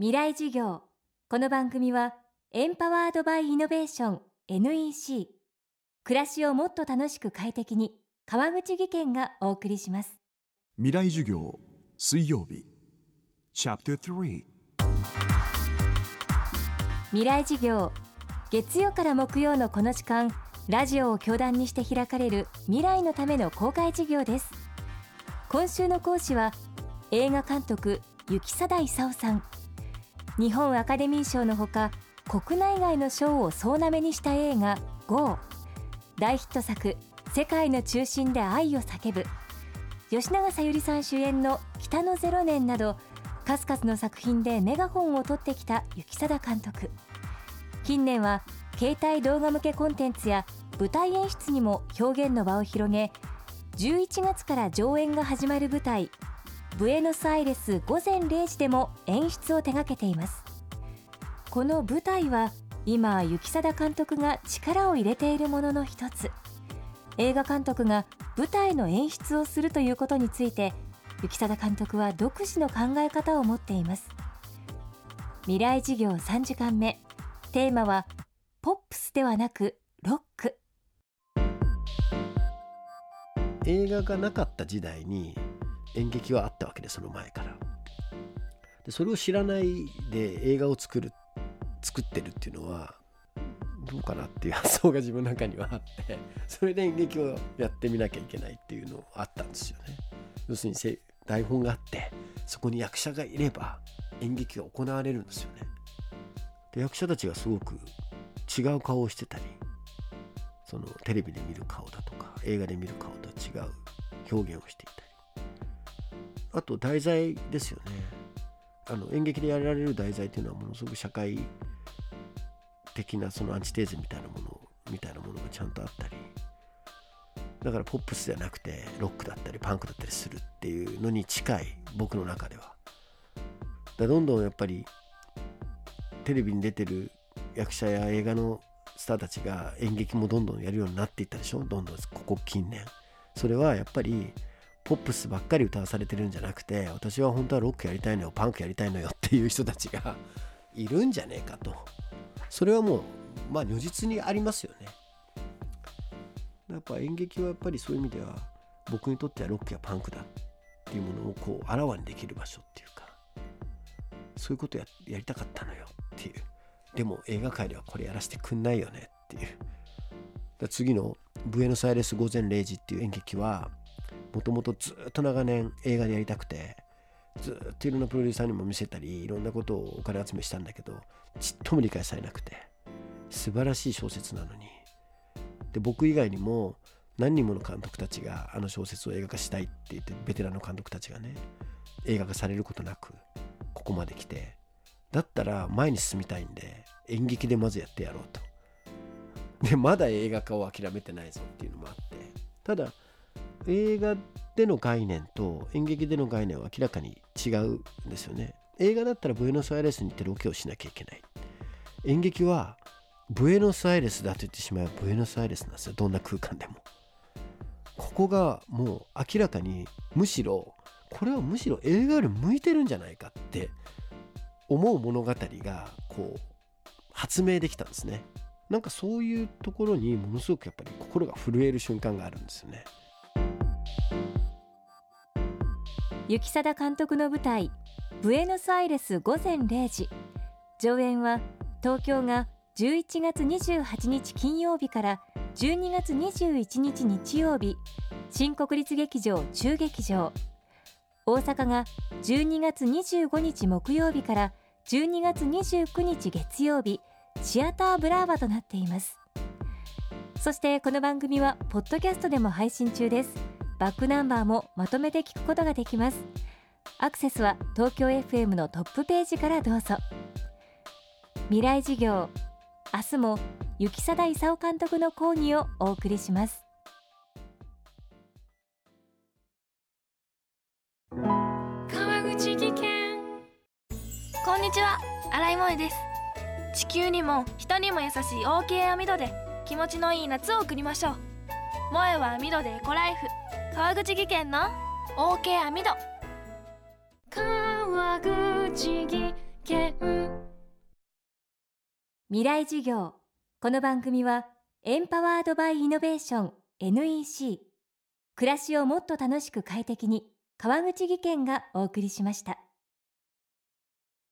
未来授業。この番組はエンパワードバイイノベーション NEC 暮らしをもっと楽しく快適に川口義賢がお送りします。未来授業水曜日。チャプター3未来授業月曜から木曜のこの時間ラジオを教壇にして開かれる未来のための公開授業です。今週の講師は映画監督雪貞勲さん日本アカデミー賞のほか国内外の賞を総なめにした映画「GO」大ヒット作「世界の中心で愛を叫ぶ」吉永小百合さん主演の「北のゼロ年」など数々の作品でメガホンを取ってきた雪貞監督。近年は携帯動画向けコンテンツや舞台演出にも表現の場を広げ11月から上演が始まる舞台ブエノスアイレス午前0時でも演出を手掛けています。この舞台は今雪貞監督が力を入れているものの一つ。映画監督が舞台の演出をするということについて雪貞監督は独自の考え方を持っています。未来事業3時間目。テーマはポップスではなくロック。映画がなかった時代に演劇はあったわけでその前から。でそれを知らないで映画を作る作ってるっていうのはどうかなっていう発想が自分の中にはあってそれで演劇をやってみなきゃいけないっていうのあったんですよね。要するに台本があってそこに役者がいれば演劇が行われるんですよね。で役者たちがすごく違う顔をしてたりそのテレビで見る顔だとか映画で見る顔とは違う表現をしていたり。あと題材ですよね。あの演劇でやられる題材っていうのはものすごく社会的なそのアンチテーゼみたいなものみたいなものがちゃんとあったり。だからポップスじゃなくてロックだったりパンクだったりするっていうのに近い僕の中では。だどんどんやっぱりテレビに出てる役者や映画のスターたちが演劇もどんどんやるようになっていったでしょ？どんどんここ近年。それはやっぱりポップスばっかり歌わされてるんじゃなくて私は本当はロックやりたいのよパンクやりたいのよっていう人たちが いるんじゃねえかと。それはもうまあ如実にありますよね。やっぱ演劇はやっぱりそういう意味では僕にとってはロックやパンクだっていうものをこうあらわにできる場所っていうかそういうことややりたかったのよっていう。でも映画界ではこれやらせてくんないよねっていう。次の「ブエノスアイレス午前0時」っていう演劇はもともとずっと長年映画でやりたくてずっといろんなプロデューサーにも見せたりいろんなことをお金集めしたんだけどちっとも理解されなくて素晴らしい小説なのに。で僕以外にも何人もの監督たちがあの小説を映画化したいって言ってベテランの監督たちがね映画化されることなくここまで来てだったら前に進みたいんで演劇でまずやってやろうと。でまだ映画化を諦めてないぞっていうのもあって。ただ映画での概念と演劇での概念は明らかに違うんですよね。映画だったらブエノスアイレスに行ってロケをしなきゃいけない。演劇はブエノスアイレスだと言ってしまえばブエノスアイレスなんですよ。どんな空間でも。ここがもう明らかにむしろこれはむしろ映画より向いてるんじゃないかって思う物語がこう発明できたんですね。なんかそういうところにものすごくやっぱり心が震える瞬間があるんですよね。雪貞監督の舞台ブエノスアイレス午前0時。上演は東京が11月28日金曜日から12月21日日曜日。新国立劇場中劇場。大阪が12月25日木曜日から12月29日月曜日。シアターブラーバとなっています。そしてこの番組はポッドキャストでも配信中です。バックナンバーもまとめて聞くことができます。アクセスは東京 FM のトップページからどうぞ。未来事業明日も雪貞勲監督の講義をお送りします。川口技研。こんにちは新井萌です。地球にも人にも優しい OK 網戸で気持ちのいい夏を送りましょう。萌えは網戸でエコライフ川口技研の OK アミド川口技研。未来事業。この番組はエンパワードバイイノベーション NEC 暮らしをもっと楽しく快適に川口技研がお送りしました。